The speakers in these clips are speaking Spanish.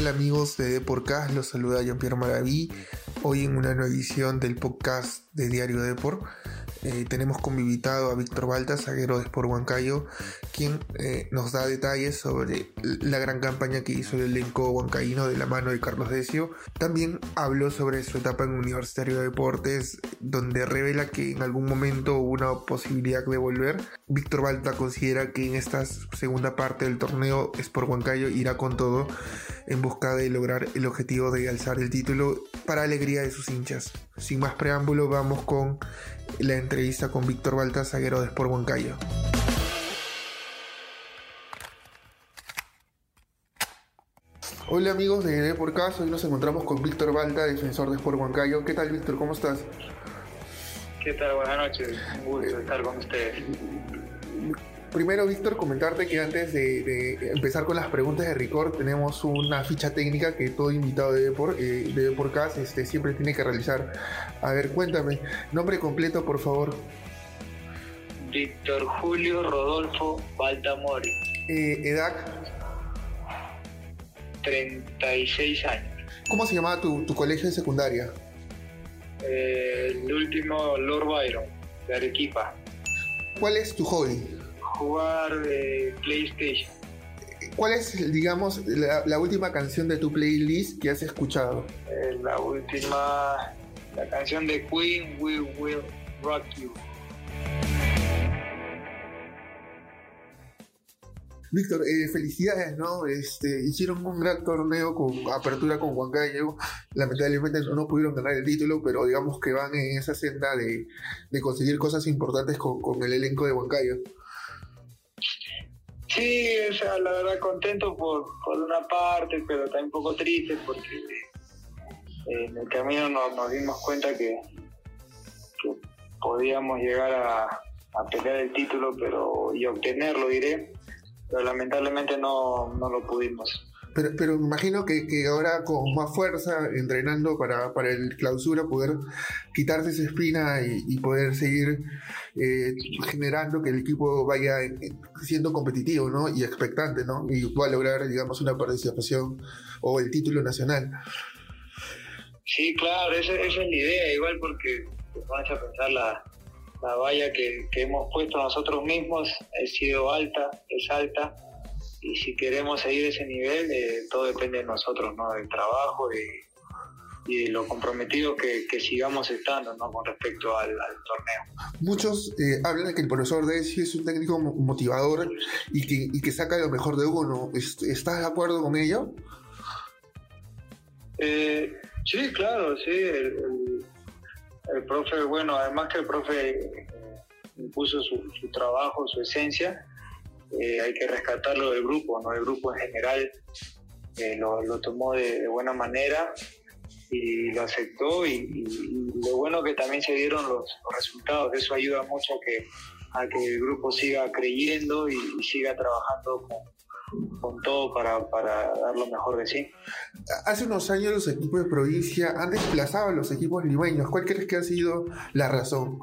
tal amigos de Deporcast? Los saluda Jean-Pierre Maraví. Hoy en una nueva edición del podcast de Diario Deport. Eh, tenemos como invitado a Víctor Balta, zaguero de Sport Huancayo, quien eh, nos da detalles sobre la gran campaña que hizo el elenco huancaíno de la mano de Carlos Decio. También habló sobre su etapa en Universitario de Deportes, donde revela que en algún momento hubo una posibilidad de volver. Víctor Balta considera que en esta segunda parte del torneo Sport Huancayo irá con todo en busca de lograr el objetivo de alzar el título para alegría de sus hinchas. Sin más preámbulo, vamos con la entrevista con Víctor Balta, zaguero de Sport Huancayo. Hola amigos de D por Caso, hoy nos encontramos con Víctor Balta, defensor de Sport Huancayo. ¿Qué tal Víctor? ¿Cómo estás? ¿Qué tal? Buenas noches, un gusto estar con ustedes. Primero, Víctor, comentarte que antes de, empezar con las preguntas de Record, tenemos una ficha técnica que todo invitado de Deport, eh, de este, siempre tiene que realizar. A ver, cuéntame, nombre completo, por favor. Víctor Julio Rodolfo Baltamori. Eh, ¿Edad? 36 años. ¿Cómo se llamaba tu, colegio de secundaria? Eh, el último Lord Byron, de Arequipa. ¿Cuál es tu hobby? Jugar de PlayStation. ¿Cuál es, digamos, la, última canción de tu playlist que has escuchado? Eh, la última, la canción de Queen, We Will Rock You. Víctor, eh, felicidades, ¿no? Este, hicieron un gran torneo con apertura con Juan Gallego. Lamentablemente no, pudieron ganar el título, pero digamos que van en esa senda de, conseguir cosas importantes con, con el elenco de Huancayo. Sí, o sea, la verdad contento por, por una parte, pero también un poco triste porque eh, en el camino nos, dimos cuenta que, podíamos llegar a, a, pelear el título pero y obtenerlo, diré, pero lamentablemente no, no lo pudimos. Pero, pero imagino que, que, ahora con más fuerza, entrenando para, para el clausura, poder quitarse esa espina y, poder seguir eh, generando que el equipo vaya siendo competitivo ¿no? y expectante ¿no? y pueda lograr, digamos, una participación o el título nacional. Sí, claro, esa, es la idea, igual porque vamos a pensar la, la valla que, que hemos puesto nosotros mismos, ha sido alta, es alta y si queremos seguir ese nivel, eh, todo depende de nosotros, ¿no? Del trabajo y de lo comprometido que, sigamos estando, ¿no? Con respecto al, torneo. Muchos eh, hablan de que el profesor Desi es un técnico motivador y que, y que saca lo mejor de uno. ¿Estás de acuerdo con ello? Eh, sí, claro, sí. El, profe, bueno, además que el profe impuso su, su trabajo, su esencia, eh, hay que rescatarlo del grupo, ¿no? El grupo en general eh, lo, tomó de, buena manera y lo aceptó y, lo bueno que también se dieron los, resultados, eso ayuda mucho a que, a que el grupo siga creyendo y, siga trabajando con, todo para, para, dar lo mejor de sí. Hace unos años los equipos de provincia han desplazado a los equipos limeños. ¿Cuál crees que ha sido la razón?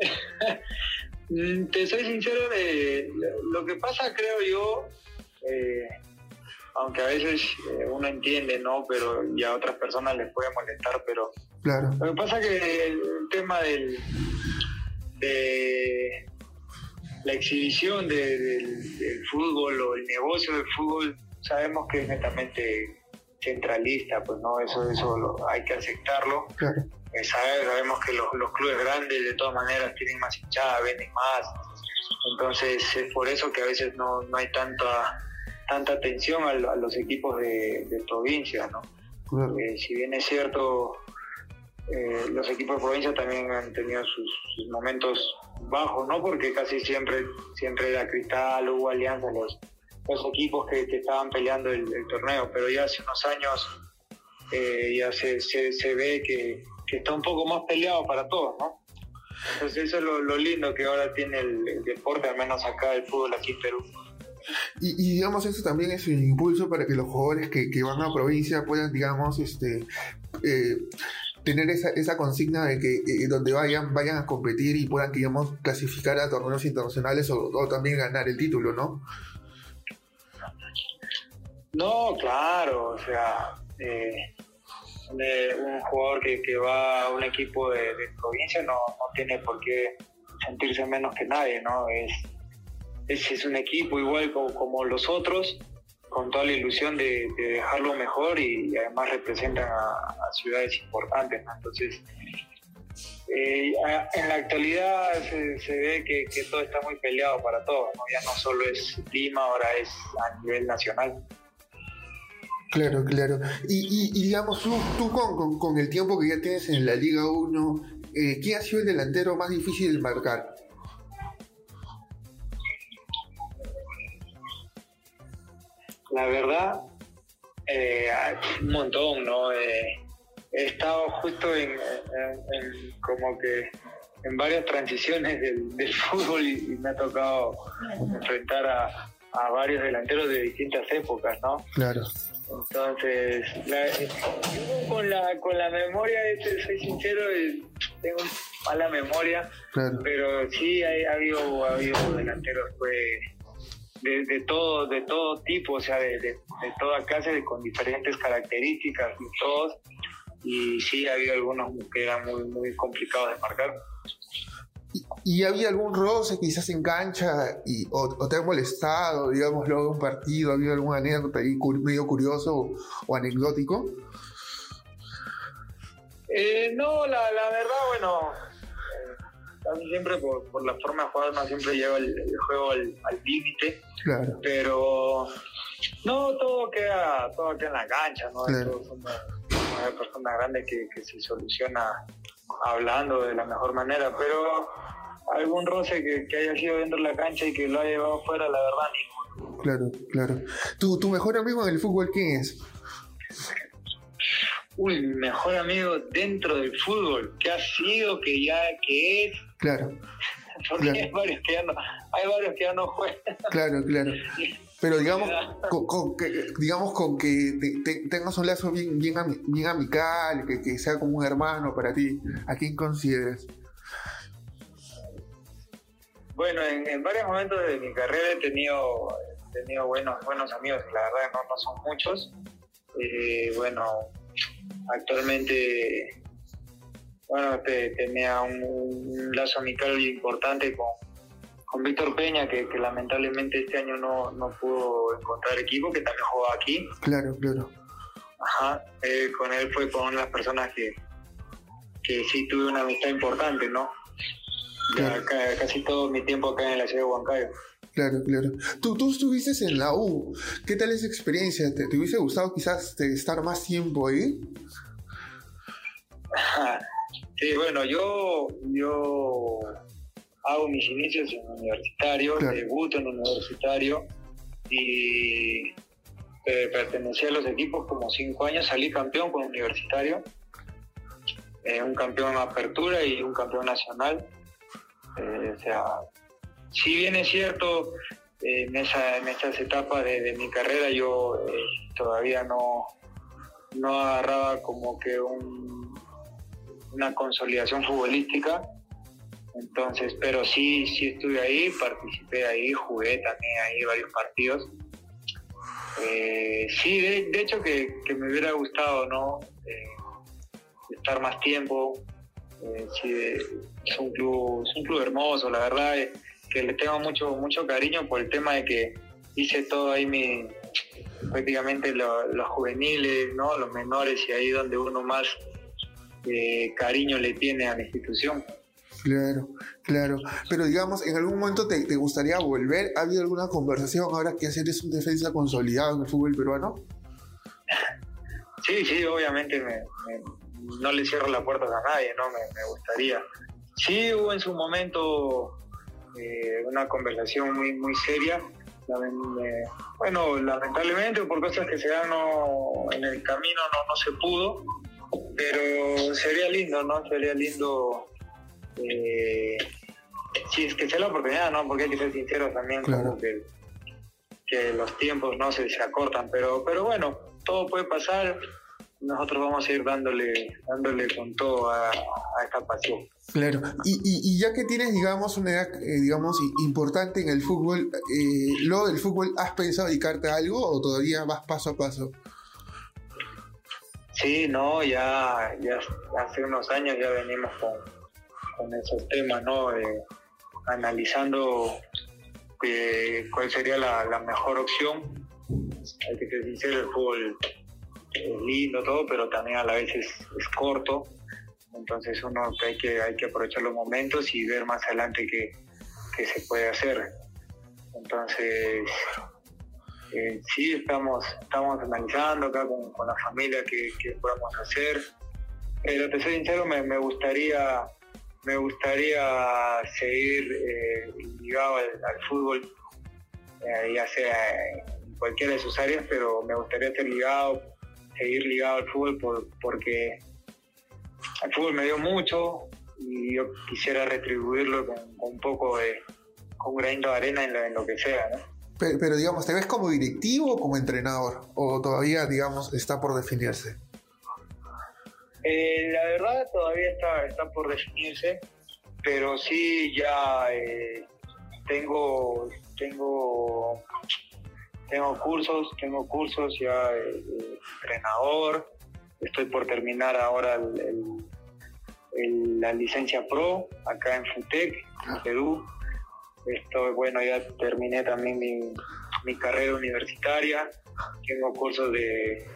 Mm, te soy sincero, de, lo que pasa creo yo, eh, aunque a veces eh, uno entiende, ¿no? Pero y a otras personas les puede molestar, pero claro. lo que pasa que el, tema del de la exhibición del, fútbol o el negocio del fútbol sabemos que es netamente centralista, pues no, eso, eso hay que aceptarlo. Claro. Eh, sabemos que los, clubes grandes de todas maneras tienen más hinchada, venden más, entonces es por eso que a veces no, hay tanta tanta atención a, los equipos de, provincia, ¿no? Eh, si bien es cierto, eh, los equipos de provincia también han tenido sus, momentos bajos, ¿no? Porque casi siempre, siempre era Cristal, hubo Alianza, los, los equipos que, estaban peleando el, torneo, pero ya hace unos años ya se, se ve que, que está un poco más peleado para todos, ¿no? Entonces eso es lo, lindo que ahora tiene el, deporte, al menos acá el fútbol aquí en Perú. Y, digamos, eso también es un impulso para que los jugadores que, van a provincia puedan, digamos, este, eh, tener esa, esa, consigna de que eh, donde vayan, vayan a competir y puedan, digamos, clasificar a torneos internacionales o, también ganar el título, ¿no? No, claro, o sea, eh, un jugador que, que, va a un equipo de, provincia no, no, tiene por qué sentirse menos que nadie, ¿no? Es, es, es un equipo igual como, los otros, con toda la ilusión de, de dejarlo mejor y, además representan a, ciudades importantes. Entonces, eh, en la actualidad se, se ve que, todo está muy peleado para todos, ya no solo es Lima, ahora es a nivel nacional. Claro, claro. Y, y, digamos, tú, tú con, con, el tiempo que ya tienes en la Liga 1, eh, ¿quién ha sido el delantero más difícil de marcar? La verdad, eh, un montón, ¿no? Eh, he estado justo en, como que en varias transiciones del, fútbol y, me ha tocado enfrentar a, a varios delanteros de distintas épocas, ¿no? Claro. Entonces, con, la, con la memoria, este, soy sincero, tengo mala memoria, pero sí ha, habido, ha habido delanteros pues, de, de, todo de todo tipo, o sea, de, de, toda clase, con diferentes características y todos. Y sí, ha habido algunos que eran muy, muy complicados de marcar. ¿Y había algún roce quizás en cancha y, o, te ha molestado, digamos, luego de un partido? ¿Ha habido alguna anécdota ahí medio curioso o, anecdótico? Eh, no, la, la, verdad, bueno, eh, siempre por, por, la forma de jugar no siempre lleva el, juego al límite. Claro. Pero no, todo queda, todo queda en la cancha, ¿no? Claro. Somos, personas grandes que, que se soluciona hablando de la mejor manera, pero algún roce que, haya sido dentro de la cancha y que lo haya llevado fuera, la verdad, ninguno. Claro, claro. ¿Tu, ¿Tu mejor amigo en el fútbol quién es? Uy, mi mejor amigo dentro del fútbol, que ha sido, que ya, que es. Claro. Porque Hay, varios que ya no, hay varios que ya no juegan. Claro, claro. Pero digamos, con, que, digamos con que tengas un lazo bien, bien, bien amical, que, que sea como un hermano para ti, ¿a quién consideras? Bueno, en, varios momentos de mi carrera he tenido, tenido buenos, buenos amigos, la verdad no, no son muchos. Eh, bueno, actualmente bueno, tenía un, lazo amical importante con, con Víctor Peña, que, lamentablemente este año no, no pudo encontrar equipo, que también jugaba aquí. Claro, claro. Ajá, eh, con él fue con las personas que, que sí tuve una amistad importante, ¿no? Casi todo mi tiempo acá en la ciudad de Huancayo. Claro, claro. Tú, tú estuviste en la U. ¿Qué tal esa experiencia? ¿Te, hubiese gustado quizás estar más tiempo ahí? sí, bueno, yo, yo hago mis inicios en universitario, debuto en universitario y eh, pertenecí a los equipos como cinco años, salí campeón con universitario, eh, un campeón en apertura y un campeón nacional. Eh, o sea, si bien es cierto, en, esa, en esas etapas de, mi carrera yo eh, todavía no, no agarraba como que una consolidación futbolística. Entonces, pero sí, sí estuve ahí, participé ahí, jugué también ahí varios partidos. Eh, sí, de, hecho que, me hubiera gustado, ¿no? estar más tiempo, eh, es un club, es un club hermoso, la verdad que le tengo mucho, mucho cariño por el tema de que hice todo ahí mi prácticamente los juveniles, ¿no? los menores y ahí donde uno más eh, cariño le tiene a la institución. Claro, claro. Pero digamos, ¿en algún momento te, gustaría volver? ¿Ha habido alguna conversación ahora que hacer es un defensa consolidado en el fútbol peruano? Sí, sí, obviamente me, no le cierro las puertas a nadie, ¿no? Me, gustaría. Sí hubo en su momento eh, una conversación muy, muy seria. bueno, lamentablemente por cosas que se dan en el camino no, no se pudo, pero sería lindo, ¿no? Sería lindo eh, si es que sea la oportunidad, ¿no? Porque hay que ser sinceros también, como que, que los tiempos no se, se acortan, pero, pero bueno, todo puede pasar nosotros vamos a ir dándole, dándole con todo a, esta pasión. Claro, y, y, ya que tienes, digamos, una edad, eh, digamos, importante en el fútbol, eh, luego del fútbol, ¿has pensado dedicarte a algo o todavía vas paso a paso? Sí, no, ya, ya hace unos años ya venimos con, con esos temas, ¿no? analizando eh, cuál sería la, mejor opción. Hay que ser sincero, el fútbol es lindo todo, pero también a la vez es, corto. Entonces uno hay que, hay que aprovechar los momentos y ver más adelante qué, se puede hacer. Entonces, eh, sí, estamos, estamos analizando acá con, la familia qué, podemos hacer. Pero te soy sincero, me, me gustaría me gustaría seguir eh, ligado al, fútbol, eh, ya sea en cualquiera de sus áreas, pero me gustaría ser ligado, seguir ligado al fútbol por, porque el fútbol me dio mucho y yo quisiera retribuirlo con, un poco de, con un granito de arena en lo, que sea, ¿no? Pero, pero, digamos, ¿te ves como directivo o como entrenador? ¿O todavía, digamos, está por definirse? Eh, la verdad todavía está, está por definirse, pero sí ya eh, tengo, tengo, tengo cursos, tengo cursos ya eh, entrenador, estoy por terminar ahora la licencia pro acá en FUTEC, en Perú. Estoy, bueno, ya terminé también mi, mi carrera universitaria, tengo cursos de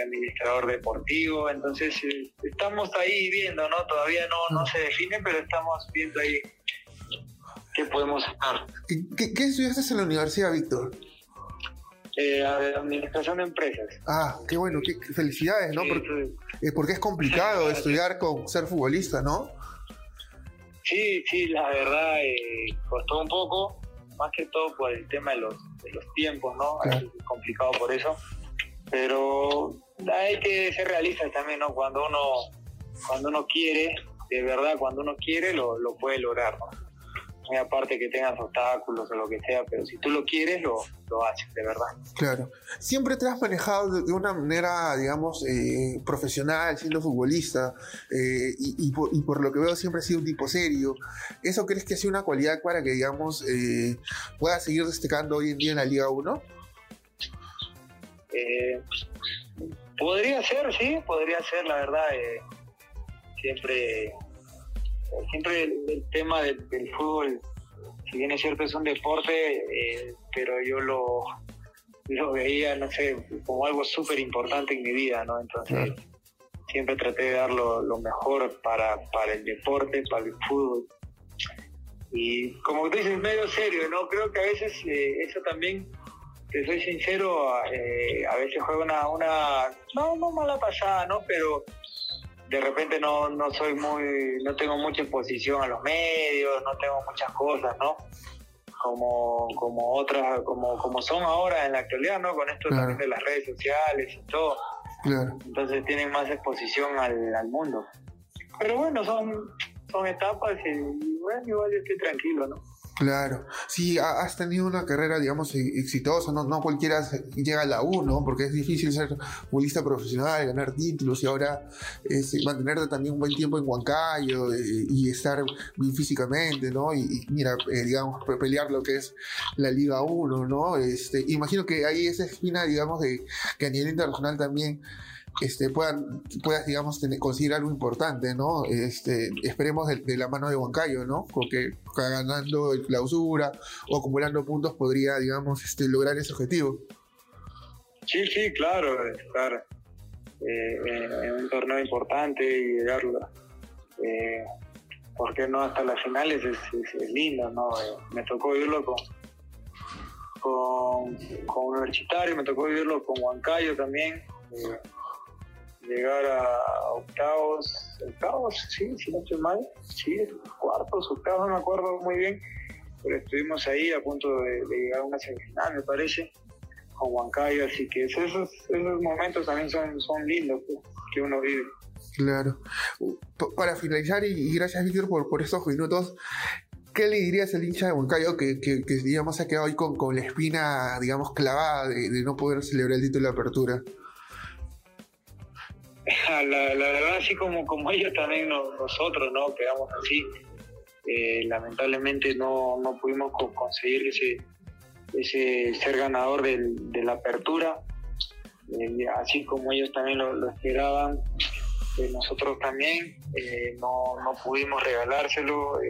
administrador deportivo, entonces eh, estamos ahí viendo, ¿no? Todavía no, no se define, pero estamos viendo ahí qué podemos hacer. ¿Qué, qué estudiaste en la universidad, Víctor? Eh, administración de empresas. Ah, qué bueno, qué felicidades, ¿no? porque, eh, porque, es complicado estudiar con ser futbolista, ¿no? Sí, sí, la verdad costó un poco, más que todo por el tema de los, de los tiempos, ¿no? Es complicado por eso pero hay que ser realistas también, ¿no? Cuando uno, cuando uno quiere, de verdad, cuando uno quiere, lo, lo puede lograr, ¿no? Muy aparte que tengas obstáculos o lo que sea, pero si tú lo quieres, lo, lo haces, de verdad. Claro. Siempre te has manejado de, una manera, digamos, eh, profesional, siendo futbolista, eh, y, por, lo que veo siempre has sido un tipo serio. ¿Eso crees que ha sido una cualidad para que, digamos, eh, pueda seguir destacando hoy en día en la Liga 1? Eh, podría ser, sí, podría ser, la verdad. Siempre siempre el, tema del, fútbol, si bien es cierto es un deporte, eh, pero yo lo, lo veía, no sé, como algo súper importante en mi vida, ¿no? Entonces, siempre traté de dar lo, mejor para, para el deporte, para el fútbol. Y como tú dices, medio serio, ¿no? Creo que a veces eso también te soy sincero, eh, a veces juego una, una, no, no mala pasada, ¿no? Pero de repente no, no soy muy, no tengo mucha exposición a los medios, no tengo muchas cosas, ¿no? Como, como otras, como, como son ahora en la actualidad, ¿no? Con esto también de las redes sociales y todo. Entonces tienen más exposición al, al mundo. Pero bueno, son, son etapas y bueno, igual yo estoy tranquilo, ¿no? Claro, sí, has tenido una carrera, digamos, e-, exitosa, no, no cualquiera llega a la 1, porque es difícil ser futbolista profesional, ganar títulos y ahora este, mantenerte también un buen tiempo en Huancayo eh, y estar bien físicamente, ¿no? Y, mira, eh, digamos, pelear lo que es la Liga 1, ¿no? Este, imagino que hay esa espina, digamos, de que a nivel internacional también este, puedan, puedas, digamos, tener, conseguir algo importante, ¿no? Este, esperemos de, la mano de Huancayo, ¿no? Porque ganando el clausura o acumulando puntos podría, digamos, este, lograr ese objetivo. Sí, sí, claro, estar eh, en, un torneo importante y llegarlo, eh, ¿por qué no hasta las finales? Es, lindo, ¿no? Eh, me tocó vivirlo con, con, con Universitario, me tocó vivirlo con Huancayo también. Eh, llegar a octavos, octavos, sí, si no estoy mal, sí, cuartos, octavos, no me acuerdo muy bien, pero estuvimos ahí a punto de, llegar a una semifinal, me parece, con Huancayo, así que esos, esos momentos también son, son lindos pues, que uno vive. Claro. Para finalizar, y, gracias Víctor por, por estos minutos, ¿qué le dirías al hincha de Huancayo que, que, digamos, se ha quedado hoy con, con la espina, digamos, clavada de, no poder celebrar el título de apertura? la, verdad, así como, como ellos también nosotros, ¿no? Quedamos así. Eh, lamentablemente no, no pudimos conseguir ese, ese ser ganador de la apertura. Eh, así como ellos también lo, esperaban, eh, nosotros también no, no, pudimos regalárselo,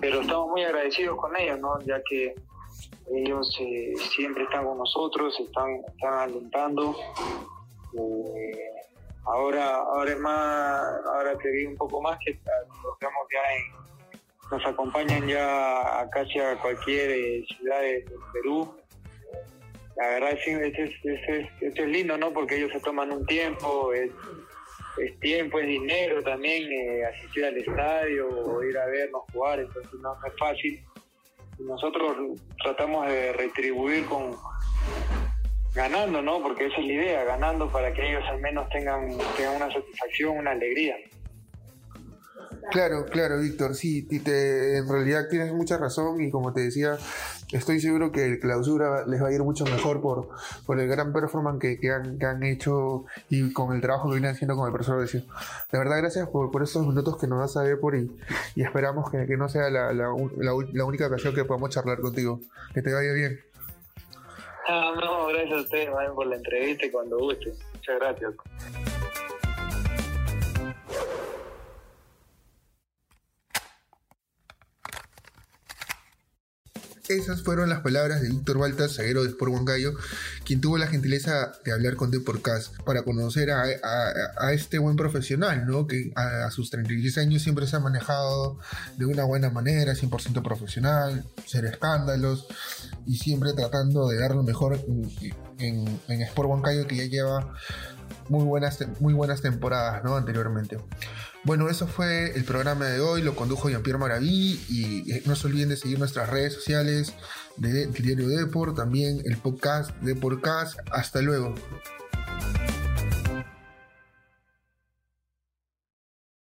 pero estamos muy agradecidos con ellos, ¿no? ya que ellos siempre están con nosotros, están, están alentando. Ahora, ahora es más, ahora que vi un poco más que nos acompañan ya a casi a cualquier eh, ciudad de, Perú. La verdad es, es, es, es, lindo, ¿no? Porque ellos se toman un tiempo, es, tiempo, es dinero también, eh, asistir al estadio o ir a vernos jugar, entonces no, es fácil. nosotros tratamos de retribuir con ganando, ¿no? Porque esa es la idea, ganando para que ellos al menos tengan, tengan una satisfacción, una alegría. Claro, claro, Víctor, sí, te, en realidad tienes mucha razón y como te decía, estoy seguro que el clausura les va a ir mucho mejor por, por el gran performance que, han, hecho y con el trabajo que vienen haciendo con el profesor De De verdad, gracias por, por estos minutos que nos das a ver por y, y esperamos que, no sea la, la, única ocasión que podamos charlar contigo. Que te vaya bien. Ah, no, gracias a ustedes por la entrevista y cuando guste. Muchas gracias. Esas fueron las palabras de Víctor Baltas, zaguero de Sport Huancayo, quien tuvo la gentileza de hablar con Deporcast para conocer a, este buen profesional, ¿no? que a, sus 36 años siempre se ha manejado de una buena manera, 100% profesional, ser escándalos y siempre tratando de dar lo mejor en, en, Sport Huancayo que ya lleva muy buenas, muy buenas temporadas ¿no? anteriormente. Bueno, eso fue el programa de hoy, lo condujo Jean-Pierre Maraví y eh, no se olviden de seguir nuestras redes sociales de Diario Deport, también el podcast de Podcast. Hasta luego.